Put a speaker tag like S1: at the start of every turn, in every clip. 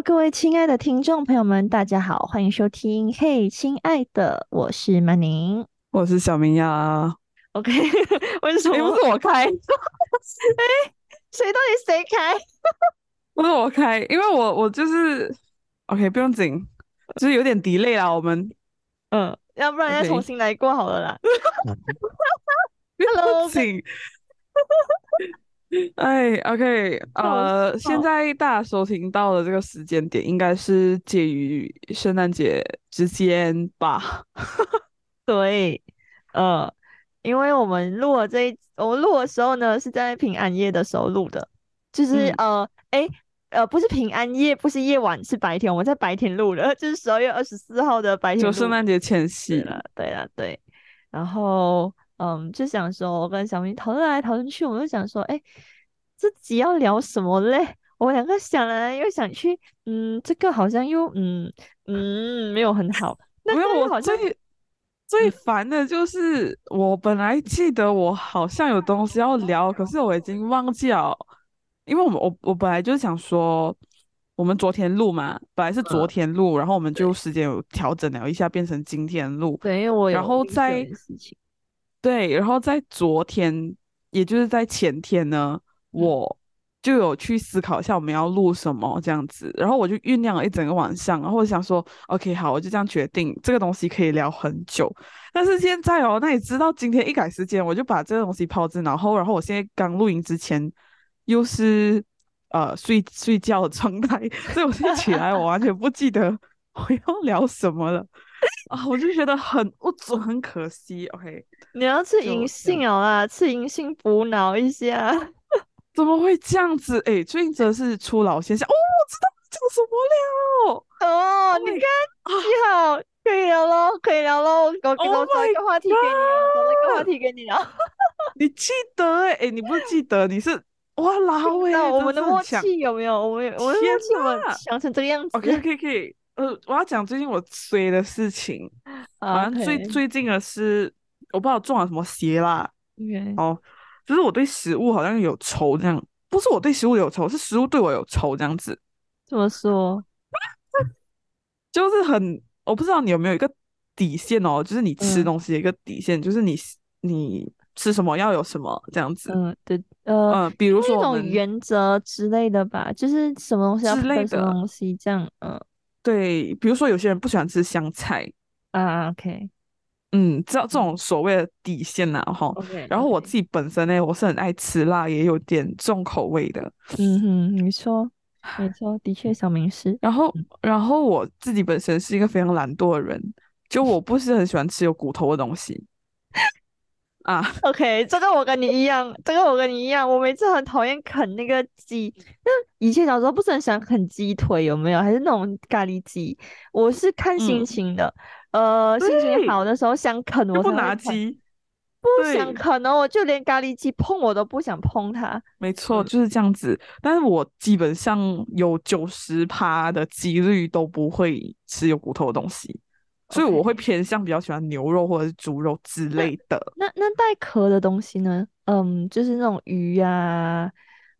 S1: Hello，各位亲爱的听众朋友们，大家好，欢迎收听。嘿，亲爱的，我是曼宁，
S2: 我是小明呀。
S1: OK，为什么
S2: 不是我开？哎，
S1: 谁到底谁开？
S2: 不是我开，因为我我就是 OK，不用紧，就是有点 delay 啦。我们
S1: 嗯，要不然要重新来过好了啦。
S2: Hello，请。哎，OK，呃，现在大家收听到的这个时间点，应该是介于圣诞节之间吧？
S1: 对，呃，因为我们录了这一，我们录的时候呢，是在平安夜的时候录的，就是呃，哎，呃，不是平安夜，不是夜晚，是白天，我们在白天录的，就是十二月二十四号的白天，
S2: 就圣诞节前夕
S1: 了，对了，对，然后。嗯，就想说，我跟小明讨论来讨论去，我就想说，哎，自己要聊什么嘞？我们两个想来又想去，嗯，这个好像又，嗯嗯，没有很好。
S2: 没有，我最最烦的就是，我本来记得我好像有东西要聊，可是我已经忘记了，因为我们我我本来就是想说，我们昨天录嘛，本来是昨天录，然后我们就时间有调整了一下，变成今天录。
S1: 对，因为我
S2: 然后在。对，然后在昨天，也就是在前天呢，我就有去思考一下我们要录什么这样子，然后我就酝酿了一整个晚上，然后我想说，OK，好，我就这样决定，这个东西可以聊很久。但是现在哦，那你知道今天一改时间，我就把这个东西抛之脑后，然后我现在刚录音之前又是呃睡睡觉的状态，所以我现在起来，我完全不记得我要聊什么了。啊，我就觉得很不准，很可惜。OK，
S1: 你要吃银杏哦啦，吃银杏补脑一下。
S2: 怎么会这样子？哎，最近则是初老现象。哦，我知道讲什么了。
S1: 哦，你看，你好，可以聊喽，可以聊喽。我给我找一个话题给你，找一个话题给你聊。
S2: 你记得哎，哎，你不记得？你是哇老哎，
S1: 我们的默契有没有？我们我们默契我们想成这个样子。
S2: OK，OK，OK。呃，我要讲最近我衰的事情，好像最最近的是我不知道中了什么邪啦。哦，就是我对食物好像有仇这样，不是我对食物有仇，是食物对我有仇这样子。
S1: 怎么说？
S2: 就是很，我不知道你有没有一个底线哦，就是你吃东西的一个底线，就是你你吃什么要有什么这样子。
S1: 嗯，对，呃，
S2: 比如说
S1: 一种原则之类的吧，就是什么东西要配什么东西这样，嗯。
S2: 对，比如说有些人不喜欢吃香菜
S1: 啊，OK，
S2: 嗯，知道这种所谓的底线呐，哈。然后我自己本身呢，我是很爱吃辣，也有点重口味的。
S1: 嗯哼，你说，没错，的确小明是。
S2: 然后，然后我自己本身是一个非常懒惰的人，就我不是很喜欢吃有骨头的东西。啊，
S1: OK，这个我跟你一样，这个我跟你一样，我每次很讨厌啃那个鸡，那以前小时候不是很喜欢啃鸡腿，有没有？还是那种咖喱鸡？我是看心情的，呃，心情好的时候想啃，我
S2: 不拿鸡，
S1: 不想啃呢，我就连咖喱鸡碰我都不想碰它。
S2: 没错，就是这样子。但是我基本上有九十趴的几率都不会吃有骨头的东西。所以我会偏向比较喜欢牛肉或者是猪肉之类的。
S1: 那那带壳的东西呢？嗯，就是那种鱼呀，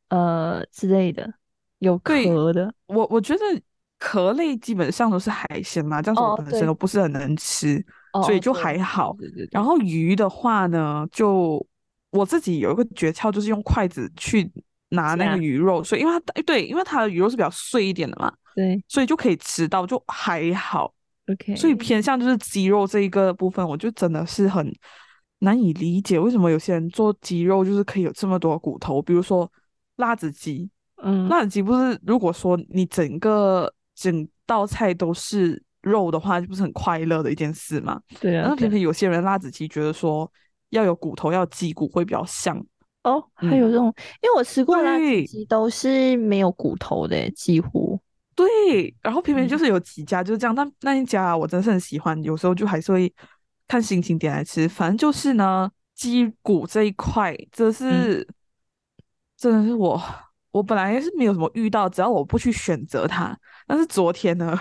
S1: 呃之类的，有壳的。
S2: 我我觉得壳类基本上都是海鲜嘛，这样子我本身都不是很能吃，所以就还好。然后鱼的话呢，就我自己有一个诀窍，就是用筷子去拿那个鱼肉，所以因为它对，因为它的鱼肉是比较碎一点的嘛，
S1: 对，
S2: 所以就可以吃到，就还好。
S1: OK，
S2: 所以偏向就是鸡肉这一个部分，我就真的是很难以理解，为什么有些人做鸡肉就是可以有这么多骨头，比如说辣子鸡，
S1: 嗯，
S2: 辣子鸡不是如果说你整个整道菜都是肉的话，就不是很快乐的一件事嘛？
S1: 对啊。
S2: 然后偏偏有些人辣子鸡觉得说要有骨头，要鸡骨会比较香
S1: 哦。还有这种，因为我吃过辣子鸡都是没有骨头的，几乎。
S2: 对，然后偏偏就
S1: 嗯
S2: 是有几家就是这样，但那一家我真的是很喜欢，有时候就还是会看心情点来吃。反正就是呢，鸡骨这一块，这是、真的是我我本来是没有什么遇到，只要我不去选择它。但是昨天呢，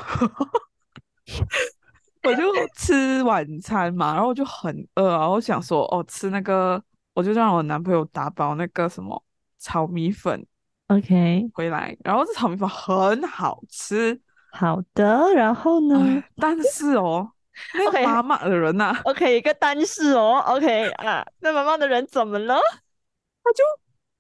S2: 我就吃晚餐嘛，然后我就很饿，然后想说哦，吃那个，我就让我男朋友打包那个什么炒米粉
S1: OK，
S2: 回来，然后这炒米粉很好吃。
S1: 好的，然后呢
S2: 哎，但是哦，那个妈妈的人呐？
S1: OK，一个但是哦，OK 啊，那妈妈的人怎么了？
S2: 他就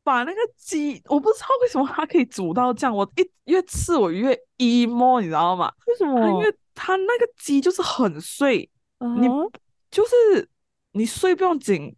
S2: 把那个鸡，我不知道为什么它可以煮到这样，我一越吃我越 emo，你知道吗？
S1: 为什
S2: 么因？为他那个鸡就是很碎，你
S1: 嗯
S2: 就是你碎不用紧，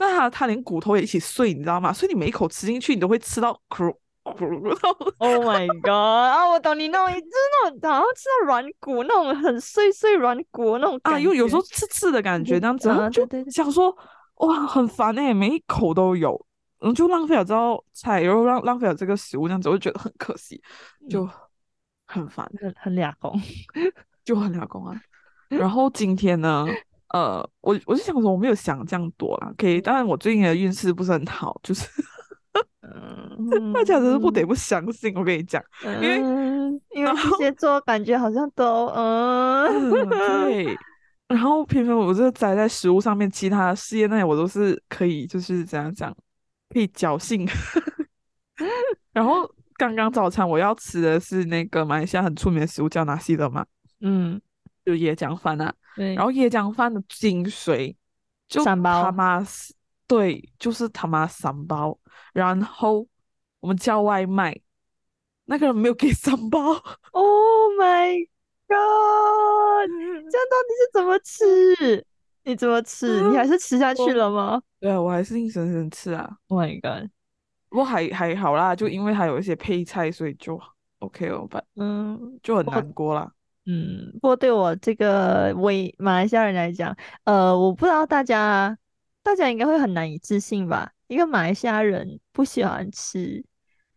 S2: 但它它连骨头也一起碎，你知道吗？所以你每一口吃进去，你都会吃到咕咕然后
S1: Oh my god！啊，我懂你那种，就是那种好像吃到软骨那种很碎碎软骨那种
S2: 啊，
S1: 感
S2: 因为有时候刺刺的感觉，
S1: 对
S2: 这样子，然后就想说，哇，很烦哎、每一口都有，然后就浪费了这道菜，然后浪浪费了这个食物，这样子，我就觉得很可惜，就很烦，
S1: 很很俩公。
S2: 就很俩工啊。然后今天呢，呃，我我就想说，我没有想这样多啦，可以，当然我最近的运势不是很好，就是
S1: 嗯，
S2: 大家真是不得不相信，我跟你讲，
S1: 因
S2: 为
S1: 因为
S2: 然
S1: 巨蟹座感觉好像都嗯，
S2: 嗯，对。然后偏偏我这栽在食物上面，其他的事业那里我都是可以，就是怎样讲，可以侥幸。然后刚刚早餐我要吃的是那个马来西亚很出名的食物，叫纳西德嘛，
S1: 嗯，
S2: 就椰浆饭啊。
S1: 对，
S2: 然后椰浆饭的精髓就他妈是对，就是他妈三包。然后我们叫外卖，那个人没有给三包。
S1: Oh my god！这样到底是怎么吃？你怎么吃？你还是吃下 去了吗
S2: 对啊，我还是硬生生吃啊。
S1: ？Oh my god！
S2: 不过还还好啦，就因为还有一些配菜，所以就 OK 了吧，
S1: 嗯
S2: 就很
S1: 我
S2: 难过啦。
S1: 嗯，不过对我这个为马来西亚人来讲，呃，我不知道大家大家应该会很难以置信吧？一个马来西亚人不喜欢吃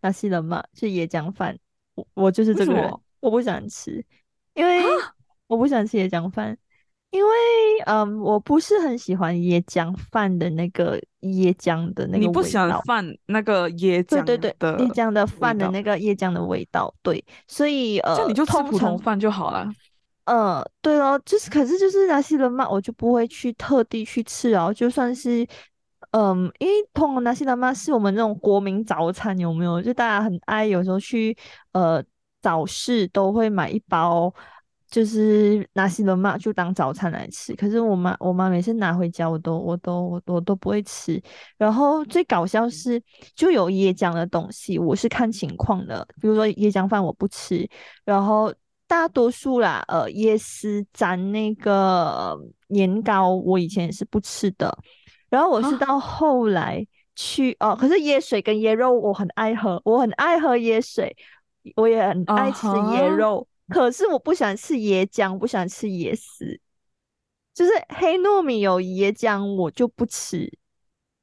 S1: 那西人嘛，是椰浆饭，我我就是这个人我不喜欢吃，因为我不喜欢吃椰浆饭，因为嗯，我不是很喜欢椰浆饭的那个椰浆的那个味
S2: 你不喜欢。饭那个椰浆
S1: 对对对，椰浆的饭的那个椰浆的味道，对，所以呃，
S2: 这样你就吃普通饭就好了。
S1: 呃，对哦，就是可是就是那西人嘛，我就不会去特地去吃哦，就算是，嗯，因为通常那西人嘛是我们那种国民早餐，有没有？就大家很爱，有时候去呃早市都会买一包，就是拿西人嘛就当早餐来吃。可是我妈我妈每次拿回家，我都我都我我都不会吃。然后最搞笑是，就有椰浆的东西，我是看情况的，比如说椰浆饭我不吃，然后大多数啦，呃，椰丝沾那个呃年糕，我以前也是不吃的。然后我是
S2: 啊
S1: 到后来去哦，可是椰水跟椰肉我很爱喝，我很爱喝椰水，我也很爱吃椰肉，可是我不喜欢吃椰浆，不喜欢吃椰丝，就是黑糯米有椰浆我就不吃，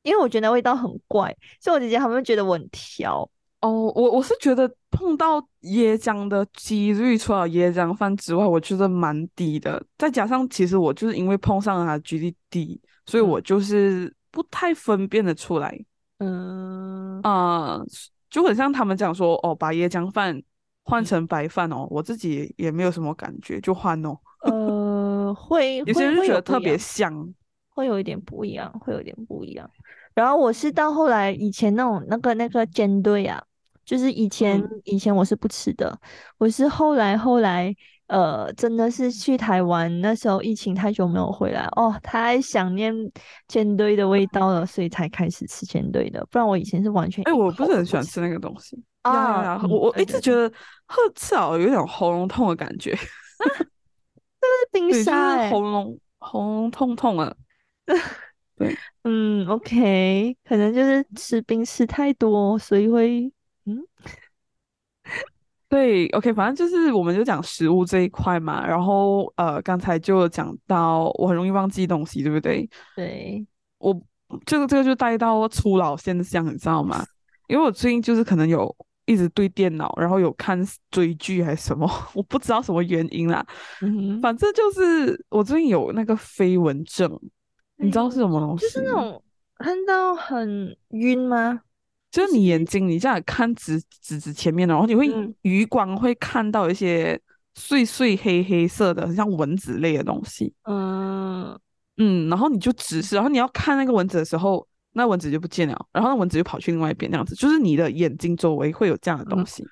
S1: 因为我觉得味道很怪，所以我姐姐他们会觉得我很挑。
S2: 哦，我我是觉得碰到椰浆的几率，除了椰浆饭之外，我觉得蛮低的。再加上其实我就是因为碰上了它的几率低，所以
S1: 嗯
S2: 我就是不太分辨得出来。
S1: 嗯，
S2: 啊、就很像他们讲说，哦，把椰浆饭换
S1: 嗯
S2: 成白饭哦，我自己也没有什么感觉，就换哦。
S1: 呃，会
S2: 有些人觉得特别
S1: 有不一样
S2: 香，
S1: 会有一点不一样，会有点不一样。然后我是到后来以前那种那个那个煎堆啊，就是以前、
S2: 嗯
S1: 以前我是不吃的，我是后来后来呃真的是去台湾那时候疫情太久没有回来哦，太想念煎堆的味道了，所以才开始吃煎堆的，不然我以前是完全
S2: 哎，
S1: 一
S2: 我不是很喜欢
S1: 吃
S2: 吃那个东西。
S1: 啊，
S2: 呀！
S1: 嗯
S2: 我我一直觉得喝吃了有点喉咙痛的感觉，
S1: 是冰沙
S2: 喉咙喉咙痛痛啊。对。
S1: 嗯，OK，可能就是吃冰吃太多，所以会嗯
S2: 对，OK，反正就是我们就讲食物这一块嘛，然后呃，刚才就讲到我很容易忘记东西，对不对？
S1: 对，
S2: 我这个这个就带到初老现象，你知道吗？因为我最近就是可能有一直对电脑，然后有看追剧还是什么，我不知道什么原因啦。
S1: 嗯，
S2: 反正就是我最近有那个飞蚊症，你知道是什么东西？
S1: 就是那种看到很晕吗？
S2: 就是你眼睛，你这样看直直直前面，然后你会余光会看到一些碎碎黑黑色的，很像蚊子类的东西。
S1: 嗯
S2: 嗯，然后你就直视，然后你要看那个蚊子的时候，那蚊子就不见了，然后那蚊子就跑去另外一边，那样子，就是你的眼睛周围会有这样的东西。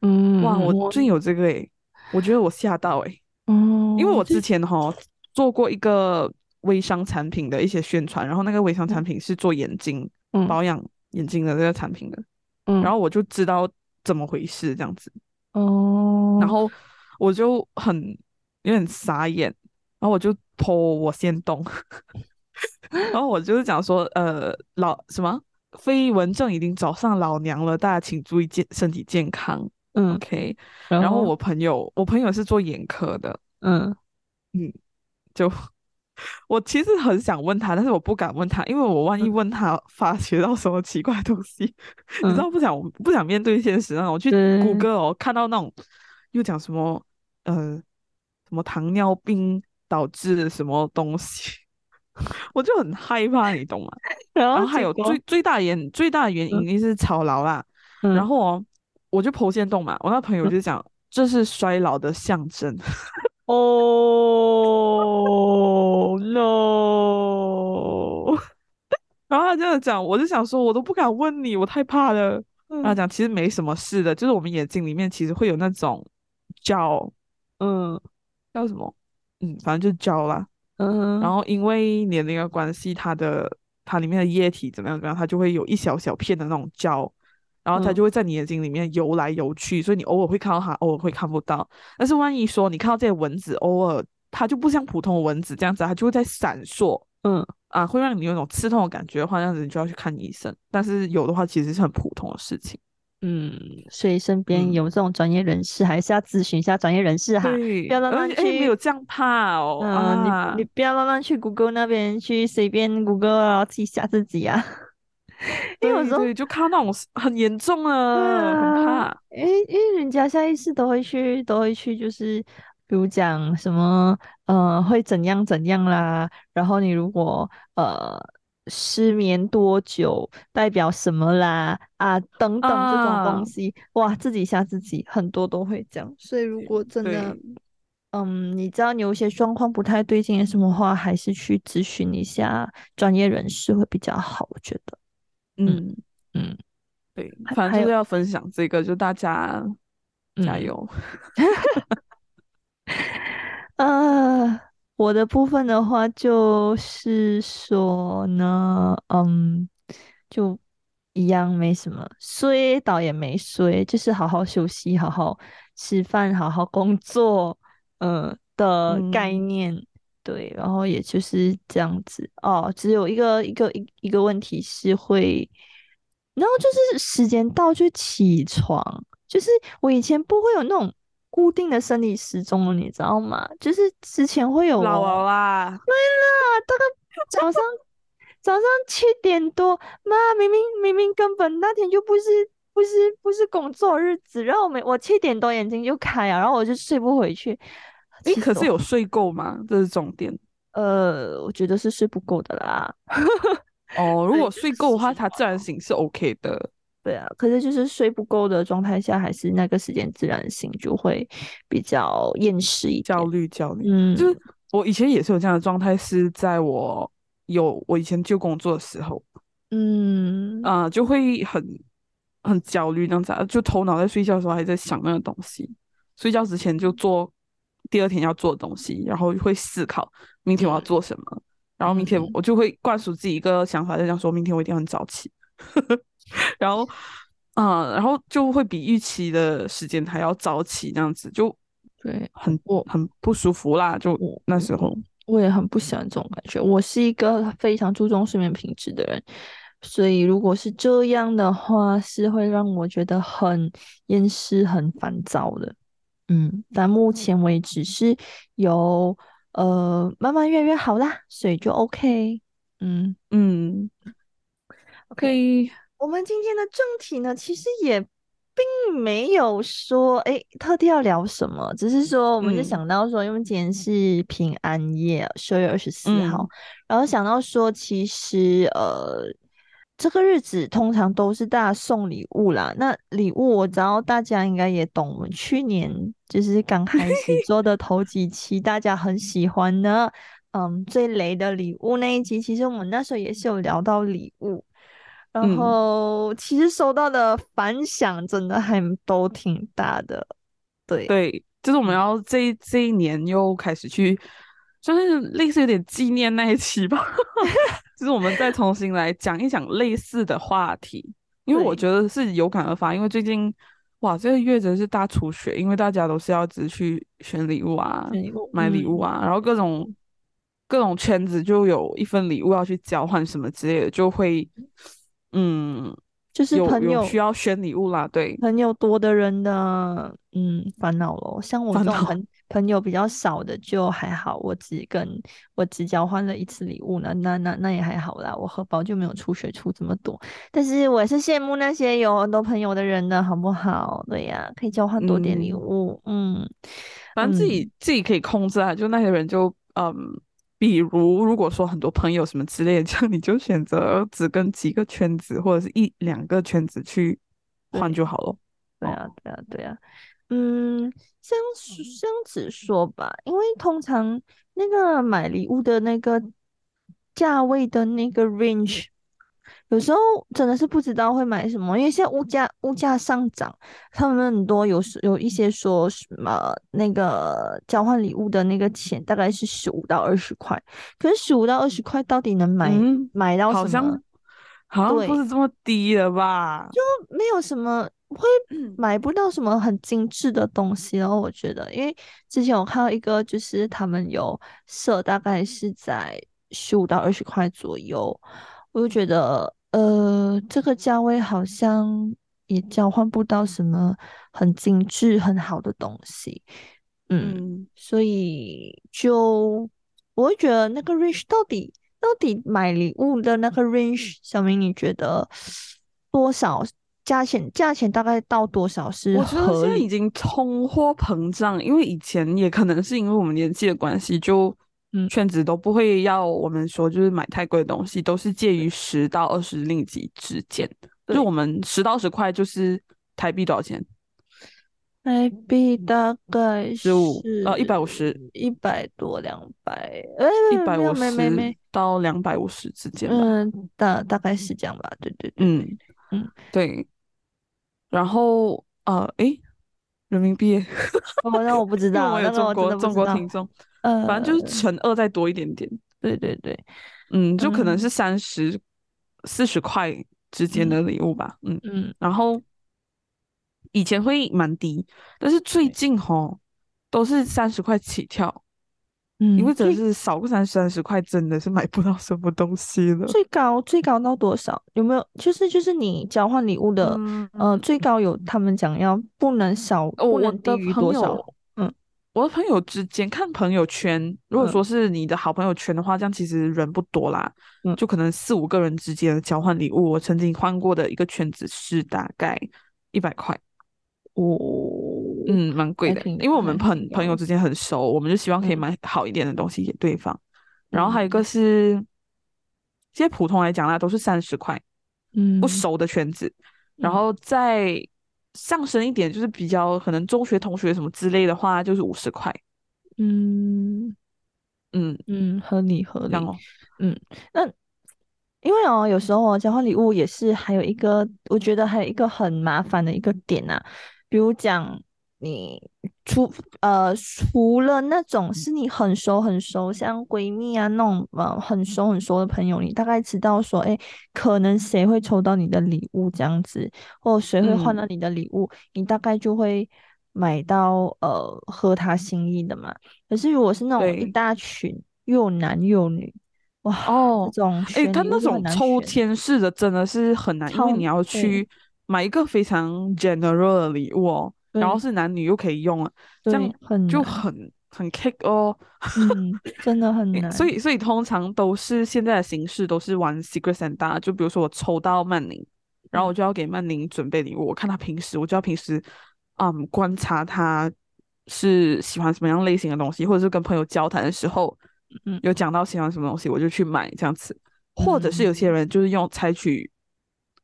S1: 嗯，
S2: 哇，我最近有这个诶，我觉得我吓到诶。
S1: 哦，
S2: 因为我之前哈做过一个微商产品的一些宣传，然后那个微商产品是做眼睛保养。眼睛的这个产品的，
S1: 嗯，
S2: 然后我就知道怎么回事这样子，
S1: 哦，
S2: 然后我就很有点傻眼，然后我就剖我先动，然后我就是讲说，呃，老什么？飞蚊症已经找上老娘了，大家请注意健身体健康，
S1: 嗯
S2: ，OK，然后我朋友，我朋友是做眼科的，
S1: 嗯。
S2: 嗯，就。我其实很想问他，但是我不敢问他，因为我万一问他发觉到什么奇怪东西，你知道不想不想面对现实那种。我去谷歌哦，看到那种又讲什么呃什么糖尿病导致的什么东西，我就很害怕，你懂吗？然后还有最最大原最大的原因一定是操劳啦。然后哦，我就剖线洞嘛，我那朋友就讲这是衰老的象征。
S1: 哦，no！
S2: 然后他这样讲，我就想说，我都不敢问你，我太怕了。他讲其实没什么事的，就是我们眼睛里面其实会有那种胶，
S1: 嗯，
S2: 叫什么？嗯，反正就是胶啦。
S1: 嗯，
S2: 然后因为年龄的关系，它的它里面的液体怎么样怎么样，它就会有一小小片的那种胶。然后它就会在你眼睛里面游来游去，所以你偶尔会看到它，偶尔会看不到。但是万一说你看到这些蚊子，偶尔它就不像普通的蚊子这样子，它就会在闪烁，
S1: 嗯
S2: 啊，会让你有种刺痛的感觉的话，这样子你就要去看医生。但是有的话，其实是很普通的事情。
S1: 嗯，所以身边有这种专业人士，还是要咨询一下专业人士哈。
S2: 对，
S1: 不要乱乱去，
S2: 没有这样怕哦。
S1: 啊，你你不要乱乱去 Google 那边去随便 Google 啊，自己吓自己啊。因为有时候
S2: 就看那种很严重
S1: 啊，
S2: 很怕。
S1: 因为因为人家下意识都会去，都会去，就是比如讲什么呃会怎样怎样啦，然后你如果呃失眠多久代表什么啦啊等等这种东西，哇自己吓自己，很多都会这样。所以如果真的嗯你知道你有些状况不太对劲什么话，还是去咨询一下专业人士会比较好，我觉得。
S2: 嗯
S1: 嗯，
S2: 对，反正就是要分享这个，就大家加油。
S1: 呃，我的部分的话就是说呢，嗯，就一样没什么，睡倒也没睡，就是好好休息，好好吃饭，好好工作，嗯的概念。对，然后也就是这样子哦。只有一个一个一一个问题是会，然后就是时间到就起床，就是我以前不会有那种固定的生理时钟你知道吗？就是之前会有
S2: 老啦，对
S1: 啦，大概早上早上七点多，妈明明明明根本那天就不是不是不是工作日子，然后我没我七点多眼睛就开啊，然后我就睡不回去。
S2: 你，可是有睡够吗？这是重点。
S1: 呃，我觉得是睡不够的啦。
S2: 哦，如果睡够的话，他自然醒是 OK 的。
S1: 对啊，可是就是睡不够的状态下，还是那个时间自然醒就会比较厌食一点，
S2: 焦虑焦虑。
S1: 嗯，
S2: 就是我以前也是有这样的状态，是在我有我以前就工作的时候，
S1: 嗯
S2: 啊，就会很很焦虑，这样子，就头脑在睡觉的时候还在想那个东西，睡觉之前就做。第二天要做的东西，然后会思考明天我要做什么，然后明天我就会灌输自己一个想法，就想说明天我一定要很早起，然后啊，然后就会比预期的时间还要早起，这样子就
S1: 对，
S2: 很不很不舒服啦。就那时候
S1: 我也很不喜欢这种感觉。我是一个非常注重睡眠品质的人，所以如果是这样的话，是会让我觉得很厌世、很烦躁的。嗯，但目前为止是有呃慢慢越来越好啦，所以就 OK。嗯
S2: 嗯
S1: ，OK。我们今天的正题呢，其实也并没有说哎特地要聊什么，只是说我们就
S2: 嗯
S1: 想到说，因为今天是平安夜，十二月二十四号，
S2: 嗯
S1: 然后想到说，其实呃，这个日子通常都是大家送礼物啦。那礼物我知道大家应该也懂，我们去年就是刚开始 做的头几期，大家很喜欢的，嗯，最雷的礼物那一集，其实我们那时候也是有聊到礼物。然
S2: 嗯。
S1: 后其实收到的反响真的还都挺大的，对，
S2: 对，就是我们
S1: 嗯。
S2: 要这这一年又开始去，算是类似有点纪念那一期吧，就是我们再重新来讲一讲类似的话题，因为我觉得是有感而发，因为最近哇这个月真是大出血，因为大家都是要只去选礼物啊、买礼物
S1: 嗯。
S2: 啊，然后各种各种圈子就有一份礼物要去交换什么之类的，就会嗯
S1: 就是
S2: 有
S1: 朋友
S2: 有需要选礼物啦，对，
S1: 朋友多的人的嗯烦恼咯，像我这种朋 朋友比较少的就还好，我只跟我只交换了一次礼物呢，那那那也还好啦，我荷包就没有出血出这么多。但是我也是羡慕那些有很多朋友的人的好不好？对呀，可以交换多点礼
S2: 嗯
S1: 物，嗯，
S2: 反正自己、
S1: 嗯
S2: 自己可以控制啊，就那些人就嗯，比如如果说很多朋友什么之类的，这样你就选择只跟几个圈子或者是一两个圈子去换就好了。哦
S1: 对啊，对啊，对啊，嗯，这样说这样子说吧，因为通常那个买礼物的那个价位的那个 range，有时候真的是不知道会买什么，因为现在物价物价上涨，他们很多有时有一些说什么那个交换礼物的那个钱大概是十五到二十块，可是十五到二十块到底能买、
S2: 嗯，
S1: 买到什么
S2: 好像？好像不是这么低的吧？
S1: 就没有什么会买不到什么很精致的东西然后我觉得，因为之前我看到一个，就是他们有设大概是在十五到二十块左右，我就觉得，呃，这个价位好像也交换不到什么很精致、很好的东西，嗯，
S2: 嗯，
S1: 所以就我会觉得那个 range 到底到底买礼物的那个 range，小明你觉得多少价钱？价钱大概到多少是
S2: 我觉得？现在已经通货膨胀，因为以前也可能是因为我们年纪的关系，就
S1: 嗯
S2: 圈子都不会要我们说就是买太贵的东西，都是介于十到二十令吉之间。
S1: 对
S2: 就我们十到十块就是台币多少钱？
S1: 台币大概
S2: 十
S1: 五
S2: 呃一百五十
S1: 一百多两百，哎，
S2: 一百五十
S1: 没没没，
S2: 到两百五十之间吧。
S1: 嗯，大大概是这样吧，对对对，
S2: 嗯
S1: 嗯，
S2: 对。然后呃，诶，人民币耶，
S1: 哦，那我不知道，
S2: 中
S1: 那我真
S2: 国中
S1: 的不知道，
S2: 国听众，
S1: 呃，
S2: 反正就是乘二再多一点点。
S1: 对对对，
S2: 嗯，就可能
S1: 嗯
S2: 是三十、四十块之间的礼物吧。嗯，
S1: 嗯，
S2: 然后以前会蛮低，但是最近吼都是三十块起跳，
S1: 嗯，
S2: 因为真的是少个三三十块，真的是买不到什么东西了。
S1: 最高最高到多少？有没有？就是就是你交换礼物的，
S2: 嗯，
S1: 呃，最高有他们讲要不能少，
S2: 哦，
S1: 不能低于多少？
S2: 我的朋友之间看朋友圈，如果
S1: 嗯
S2: 说是你的好朋友圈的话，这样其实人不多啦，
S1: 嗯
S2: 就可能四五个人之间的交换礼物。我曾经换过的一个圈子是大概一百块。
S1: 哦
S2: 嗯，蛮贵的，因为我们朋朋友之间很熟，我们就希望可以
S1: 嗯
S2: 买好一点的东西给对方。然后还有一个
S1: 嗯
S2: 是，现在普通来讲啦，都是三十块，
S1: 嗯
S2: 不熟的圈子，然
S1: 嗯
S2: 后再上升一点，就是比较可能中学同学什么之类的话，就是五十块。
S1: 嗯
S2: 嗯，
S1: 嗯，合理合理。嗯，那因为哦，有时候哦，交换礼物也是还有一个，我觉得还有一个很麻烦的一个点啊，比如讲你除呃除了那种是你很熟很熟，像闺蜜啊那种呃很熟很熟的朋友，你大概知道说，哎，可能谁会抽到你的礼物这样子，或谁会换到
S2: 嗯。
S1: 你的礼物，你大概就会买到呃合他心意的嘛。可是如果是那种一大群又男又女，哇，
S2: 哦
S1: 这种
S2: 哎，他那种抽签式的真的是很难，因为你要去买一个非常 general 的礼物哦，然后是男女又可以用了，这样就
S1: 很就
S2: 很很 kick 哦。
S1: 嗯，真的很
S2: 诶
S1: 难。
S2: 所以所以通常都是现在的形式都是玩 Secret Santa，就比如说我抽到曼宁，然后我就要给曼宁准备礼物。我看他平时，我就要平时，嗯，观察他是喜欢什么样类型的东西，或者是跟朋友交谈的时候，
S1: 嗯，
S2: 有讲到喜欢什么东西，我就去买这样子。或者是有些人就是用采取，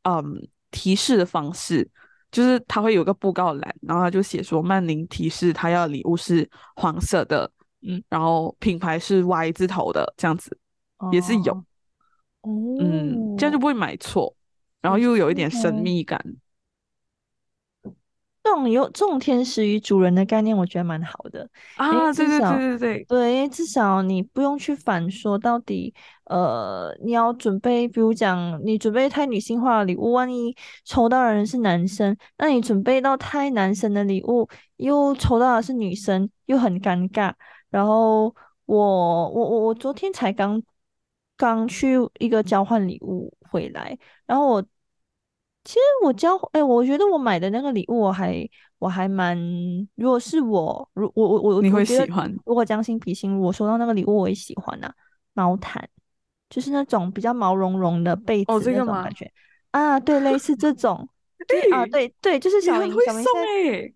S2: 嗯，提示的方式，就是他会有个布告栏，然后他就写说曼宁提示他要礼物是黄色的，
S1: 嗯，
S2: 然后品牌是 Y 字头的，这样子也是有，
S1: 哦，
S2: 嗯，这样就不会买错，然后又有一点神秘感。
S1: 这种有这种天使与主人的概念，我觉得蛮好的
S2: 啊！对对对
S1: 对
S2: 对
S1: 对，至少你不用去反说到底，呃，你要准备，比如讲你准备太女性化的礼物，万一抽到的人是男生，那你准备到太男生的礼物，又抽到的是女生，又很尴尬。然后我我我我昨天才刚刚去一个交换礼物回来，然后我。其实我交哎，我觉得我买的那个礼物，我还我还蛮，如果是我，如我我我
S2: 你会喜欢？
S1: 如果将心比心，我收到那个礼物，我也喜欢呐。毛毯，就是那种比较毛茸茸的被子那种感觉啊，对，类似这种 啊，对对，就是小明小明在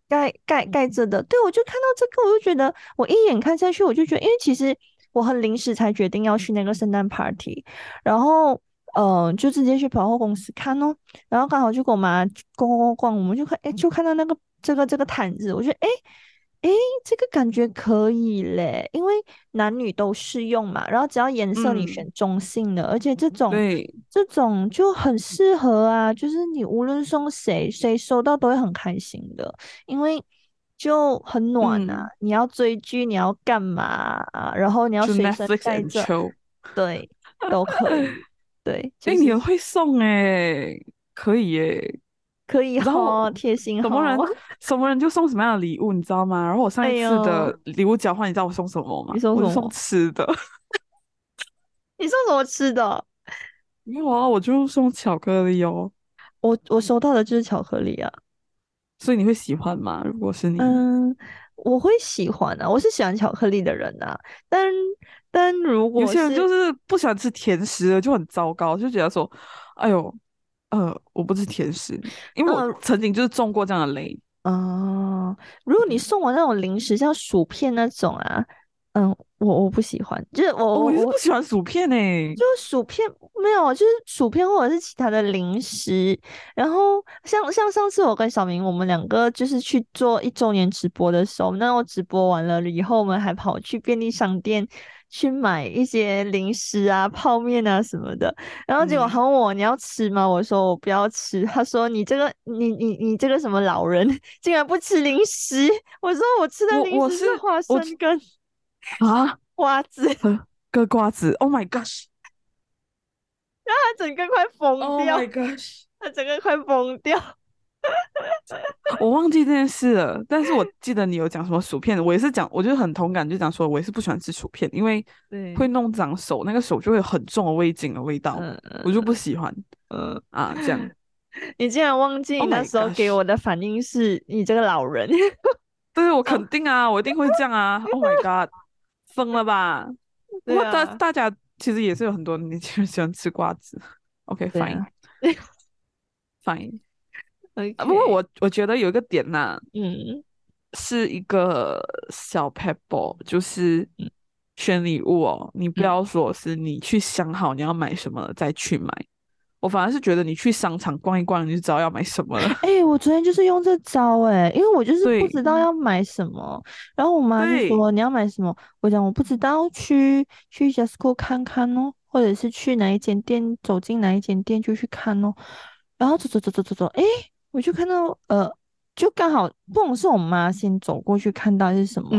S1: 盖盖盖着的。对，我就看到这个，我就觉得我一眼看下去，我就觉得，因为其实我很临时才决定要去那个圣诞 party，然后。呃，就直接去百货公司看哦，然后刚好就跟我妈逛逛逛逛，我们就看，哎，就看到那个这个这个毯子，我觉得，哎，哎，这个感觉可以嘞，因为男女都适用嘛，然后只要颜色你选中性的，而且这种这种就很适合啊，就是你无论送谁，谁收到都会很开心的，因为就很暖啊。你要追剧，你要干嘛啊？然后你要随身带着，对，都可以。对，
S2: 哎，你会送哎，可以耶，
S1: 可以好贴心。
S2: 什么人 什么人就送什么样的礼物，你知道吗？然后我上一次的礼物交换，你知道我送什么吗？
S1: 你送什么？
S2: 送吃的。
S1: 你送什么吃的？
S2: 没有啊，我就送巧克力哦。
S1: 我我收到的就是巧克力啊。
S2: 所以你会喜欢吗？如果是你，
S1: 嗯，我会喜欢啊，我是喜欢巧克力的人啊，但。但如果
S2: 有些人就是不喜欢吃甜食的，就很糟糕，就觉得说，哎呦，呃，我不吃甜食，因为我曾经就是中过这样的雷
S1: 哦。如果你送我那种零食，像薯片那种啊。嗯，我我不喜欢，就是我
S2: 我是不喜欢薯片诶，
S1: 就薯片没有，就是薯片或者是其他的零食。然后像像上次我跟小明，我们两个就是去做一周年直播的时候，那我直播完了以后，我们还跑去便利商店去买一些零食啊、泡面啊什么的。然后结果他问我你要吃吗？我说我不要吃。他说你这个你你你这个什么老人竟然不吃零食？我说我吃的零食是花生跟。
S2: 啊，
S1: 瓜子，
S2: 割瓜子，Oh my gosh！
S1: 然后他整个快疯掉
S2: ，Oh my gosh！
S1: 他整个快疯掉。
S2: 我忘记这件事了，但是我记得你有讲什么薯片，我也是讲，我就很同感，就讲说我也是不喜欢吃薯片，因为会弄脏手，那个手就会很重的味精的味道，我就不喜欢。嗯啊，这样。
S1: 你竟然忘记你那时候给我的反应是你这个老人？
S2: 对，我肯定啊，我一定会这样啊！Oh my god！疯了吧？不过大大家其实也是有很多年轻人喜欢吃瓜子。OK，fine，fine。不过我我觉得有一个点呐，嗯，是一个小 pebble，就是选礼物哦，你不要说是你去想好你要买什么再去买。我反而是觉得你去商场逛一逛，你就知道要买什么了。
S1: 哎，我昨天就是用这招哎，因为我就是不知道要买什么，然后我妈就说你要买什么，我讲我不知道，去去 Justco 看看哦，或者是去哪一间店，走进哪一间店就去看哦。然后走走走走走走，哎，我就看到呃，就刚好不懂是我妈先走过去看到是什么，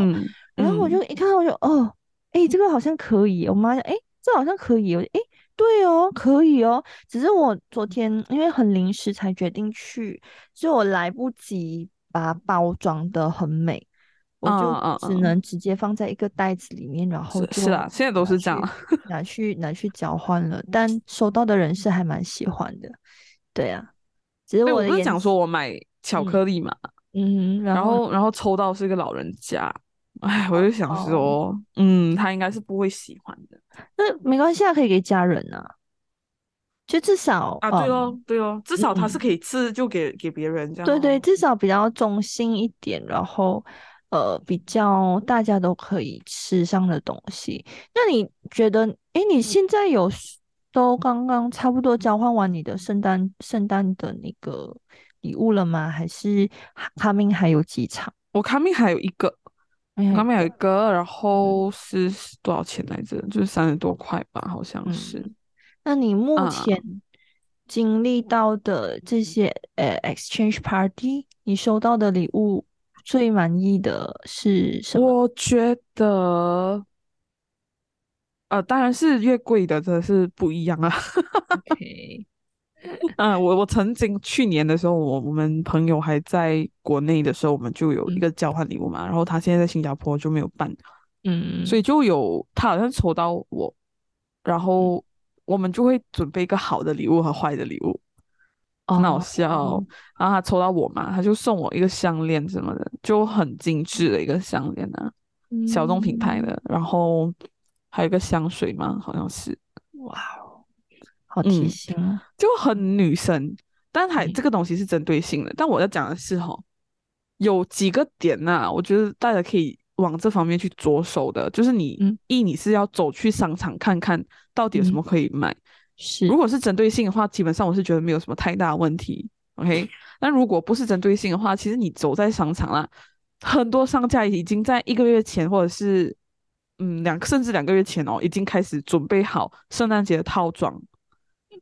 S1: 然后我就一看到我就哦，哎，这个好像可以，我妈讲哎，这好像可以，我哎。对哦，可以哦。只是我昨天因为很临时才决定去，所以我来不及把包装的很美，我就只能直接放在一个袋子里面，然后
S2: 是啊，现在都是这样，
S1: 拿去拿去交换了。但收到的人是还蛮喜欢的，对啊。只是我
S2: 不是讲说我买巧克力嘛，
S1: 嗯，
S2: 然后然后抽到是一个老人家。哎，我就想说，嗯，他应该是不会喜欢的。
S1: 那没关系啊，可以给家人啊。就至少
S2: 啊，对哦，对哦，至少他是可以吃，就给给别人这样。
S1: 对对，至少比较中性一点，然后呃，比较大家都可以吃上的东西。那你觉得，哎，你现在有都刚刚差不多交换完你的圣诞圣诞的那个礼物了吗？还是卡明还有几场？
S2: 我卡明还有一个，卡明有一个，然后是多少钱来着？就是三十多块吧，好像是。
S1: 那你目前经历到的这些呃 exchange party，你收到的礼物最满意的是什么？
S2: 我觉得，呃，当然是越贵的，真的是不一样啊。
S1: OK，
S2: 嗯，我我曾经去年的时候，我我们朋友还在国内的时候，我们就有一个交换礼物嘛。然后他现在在新加坡就没有办，
S1: 嗯，
S2: 所以就有他好像抽到我，然后。我们就会准备一个好的礼物和坏的礼物，很好笑。然后他抽到我嘛，他就送我一个项链什么的，就很精致的一个项链啊，小众品牌的。然后还有一个香水嘛，好像是。
S1: 哇哦，好贴心啊，
S2: 就很女生。但还这个东西是针对性的。但我要讲的是哈，有几个点呐，我觉得大家可以。往这方面去着手的，就是你一你是要走去商场看看到底有什么可以买。
S1: 是，
S2: 如果是针对性的话，基本上我是觉得没有什么太大问题。OK，那如果不是针对性的话，其实你走在商场啦，很多商家已经在一个月前或者是嗯两甚至两个月前哦，已经开始准备好圣诞节的套装。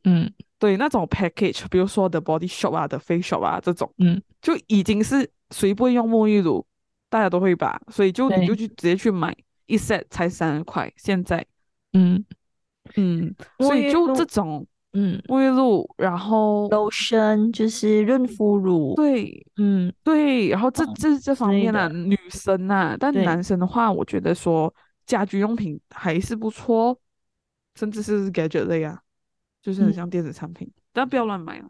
S1: 嗯，
S2: 对，那种 package，比如说 The body shop 啊 The Face Shop 啊这种，
S1: 嗯，
S2: 就已经是谁不会用沐浴乳？大家都会吧，所以就你就去直接去买一 set 才三十块。现在，
S1: 嗯。
S2: 嗯，所以就这种，
S1: 嗯，
S2: 沐浴露，然后
S1: lotion 就是润肤乳，
S2: 对，
S1: 嗯。
S2: 对，然后这这这方面啊，女生啊，但男生的话，我觉得说家居用品还是不错，甚至是 gadget 类啊，就是很像电子产品，但不要乱买啊。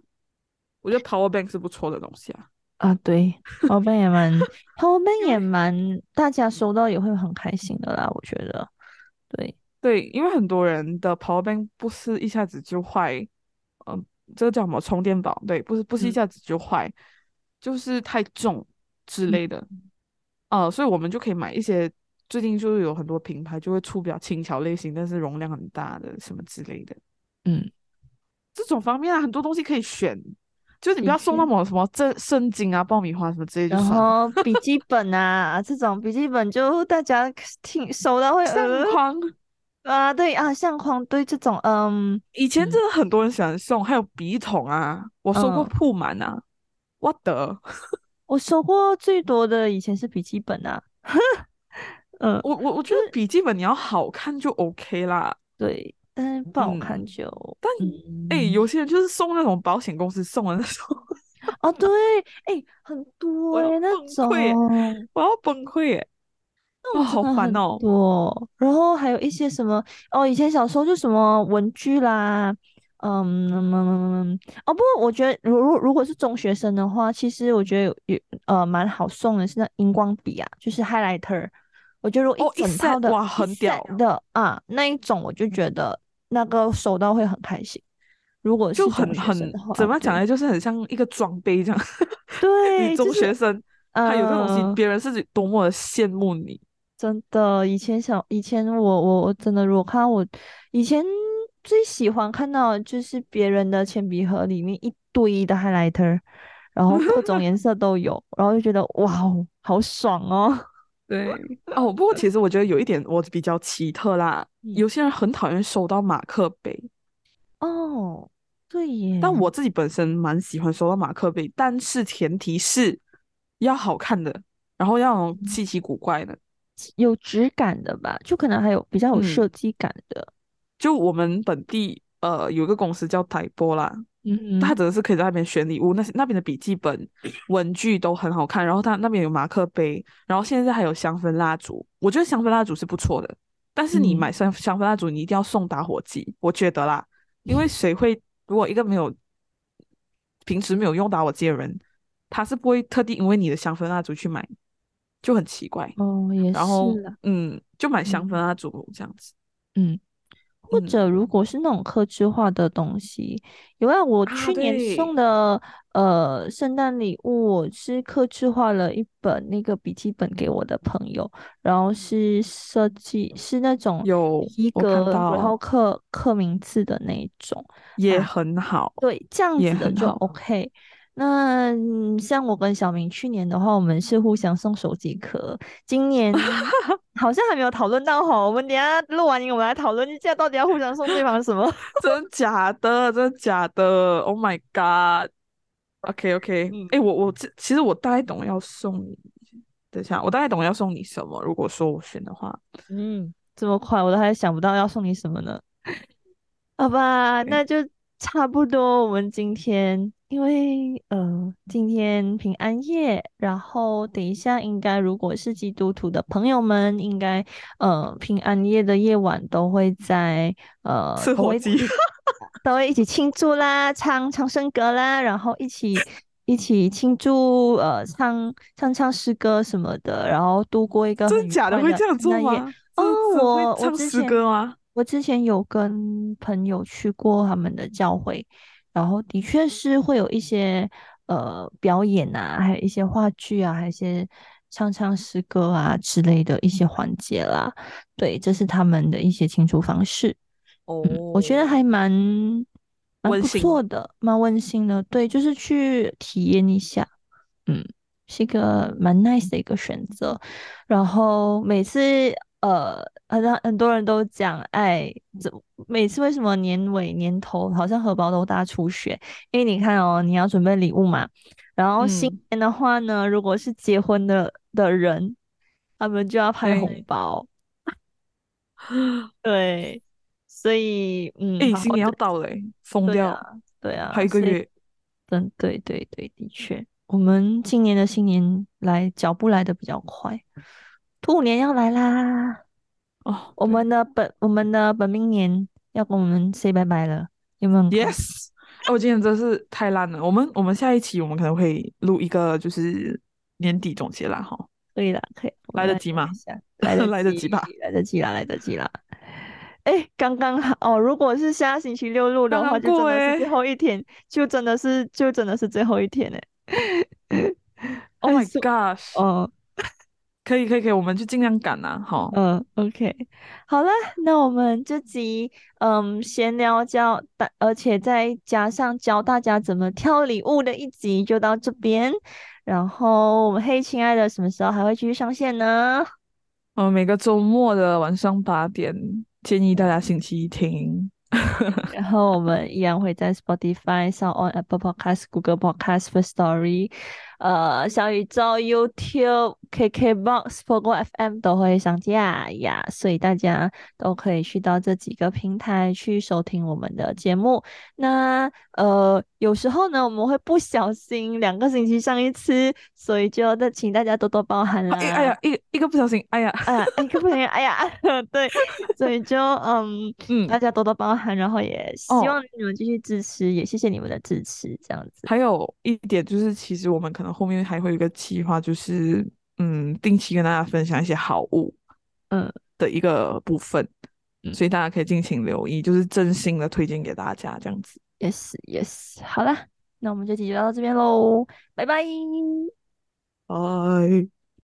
S2: 我觉得 power bank 是不错的东西啊。
S1: 啊，对，Power Bank 也蛮，Power Bank 也蛮，大家收到也会很开心的啦。我觉得，对
S2: 对，因为很多人的 Power Bank 不是一下子就坏，嗯，这个叫什么充电宝？对，不是不是一下子就坏，就是太重之类的。呃，所以我们就可以买一些，最近就是有很多品牌就会出比较轻巧类型，但是容量很大的什么之类的。
S1: 嗯，
S2: 这种方面啊，很多东西可以选。就你不要送那么什么这圣经啊、爆米花什么之类，
S1: 然后笔记本啊这种笔记本就大家挺收到会
S2: 相框。
S1: 啊，对啊相框对这种嗯，
S2: 以前真的很多人喜欢送，还有笔筒啊，我收过铺满啊，我的，
S1: 我收过最多的以前是笔记本啊，嗯，
S2: 我我我觉得笔记本你要好看就 OK 啦，
S1: 对。但是不好看就，
S2: 但哎，有些人就是送那种保险公司送的那种，
S1: 哦对，哎，很多哎那种，
S2: 我要崩溃哎，哇，好烦哦，
S1: 多，然后还有一些什么哦，以前小时候就什么文具啦，嗯，哦，不过我觉得如如如果是中学生的话，其实我觉得有有呃蛮好送的是那荧光笔啊，就是 highlighter。我觉得如果一整套的
S2: 哇很屌
S1: 的啊那一种，我就觉得那个收到会很开心。如果
S2: 就很很怎么讲呢？就是很像一个装备这样。
S1: 对，
S2: 中学生他有这东西，别人是多么的羡慕你。
S1: 真的，以前小以前我我我真的，如果看到我以前最喜欢看到就是别人的铅笔盒里面一堆的 highlighter，然后各种颜色都有，然后就觉得哇哦，好爽哦。
S2: 对 哦，不过其实我觉得有一点我比较奇特啦，有些人很讨厌收到马克杯。
S1: 哦，对耶。
S2: 但我自己本身蛮喜欢收到马克杯，但是前提是要好看的，然后要稀奇古怪的，
S1: 有质感的吧，就可能还有比较有设计感的。
S2: 就我们本地呃有一个公司叫台波啦。
S1: 嗯，
S2: 他真的是可以在那边选礼物，那那边的笔记本、文具都很好看。然后他那边有马克杯，然后现在还有香氛蜡烛。我觉得香氛蜡烛是不错的，但是你买香香氛蜡烛，你一定要送打火机。我觉得啦，因为谁会如果一个没有平时没有用打火机的人，他是不会特地因为你的香氛蜡烛去买，就很奇怪
S1: 哦。也是，
S2: 然后嗯，就买香氛蜡烛这样子。
S1: 嗯，或或者如果是那种刻制化的东西，因为我去年送的呃圣诞礼物，我是刻制化了一本那个笔记本给我的朋友，然后是设计是那种
S2: 有
S1: 一格，然后刻刻名字的那种，
S2: 也很好。
S1: 对，这样子的就 OK。那像我跟小明去年的话，我们是互相送手机壳。今年 好像还没有讨论到哈，我们等下录完音，我们来讨论一下到底要互相送对方什么？
S2: 真假的？真假的？Oh my god！OK OK，哎，我我这其实我大概懂要送你，等一下，我大概懂要送你什么。如果说我选的话，
S1: 嗯，这么快我都还想不到要送你什么呢？好吧，那就差不多，我们今天。因为呃，今天平安夜，然后等一下应该如果是基督徒的朋友们，应该呃平安夜的夜晚都会在呃
S2: 吃火鸡
S1: 都会一起庆祝啦，唱唱圣歌啦，然后一起一起庆祝呃唱唱唱诗歌什么的，然后度过一个
S2: 真假的会这样做吗？
S1: 哦，我我之前
S2: 吗？
S1: 我之前有跟朋友去过他们的教会。然后的确是会有一些呃表演啊，还有一些话剧啊，还有一些唱唱诗歌啊之类的一些环节啦。对，这是他们的一些庆祝方式。
S2: 哦，
S1: 我觉得还蛮蛮不错的，蛮温馨的。对，就是去体验一下，嗯，是一个蛮 nice 的一个选择。然后每次。呃，很多很多人都讲，哎，这每次为什么年尾年头好像荷包都大出血？因为你看哦，你要准备礼物嘛，然后新年的话呢，如果是结婚的的人，他们就要拍红包，对，所以嗯，
S2: 哎，新年要到了，疯掉，
S1: 对啊，
S2: 还一个月，
S1: 嗯，对对对，的确，我们今年的新年来脚步来的比较快。兔年要来啦！
S2: 哦，
S1: 我们的本我们的本命年要跟我们 say 拜拜了，有没有
S2: ？Yes，我今天真是太烂了。我们我们下一期我们可能会录一个就是年底总结啦，哈。
S1: 可以啦，可以
S2: 来得及吗？
S1: 来得
S2: 来得及吧？
S1: 来得及啦，来得及啦。哎，刚刚好哦。如果是下星期六录的话，就真的是最后一天，就真的是就真的是最后一天哎。
S2: Oh my gosh！哦。可以可以可以，我们就尽量赶呐，好，
S1: 嗯，OK，好了，那我们这集嗯闲聊教大，而且再加上教大家怎么挑礼物的一集就到这边，然后我们嘿亲爱的什么时候还会继续上线呢？
S2: 嗯，每个周末的晚上八点，建议大家星期一听。
S1: 然后我们依然会在 Spotify 上、On Apple Podcast、Google Podcast、For Story。呃，小宇宙、YouTube、KKBox、Pogo FM 都会上架呀，所以大家都可以去到这几个平台去收听我们的节目。那呃，有时候呢，我们会不小心两个星期上一次，所以就再请大家多多包涵啦。
S2: 哎呀，一一个不小心，哎呀，
S1: 哎呀，一个不小心，哎呀，对，所以就嗯嗯，大家多多包涵，然后也希望你们继续支持，也谢谢你们的支持，这样子。
S2: 还有一点就是，其实我们可能。后面还会有一个计划，就是嗯，定期跟大家分享一些好物，
S1: 嗯
S2: 的一个部分，所以大家可以尽情留意，就是真心的推荐给大家这样子。
S1: Yes, yes，好了，那我们这期就到这边喽，拜拜，
S2: 拜。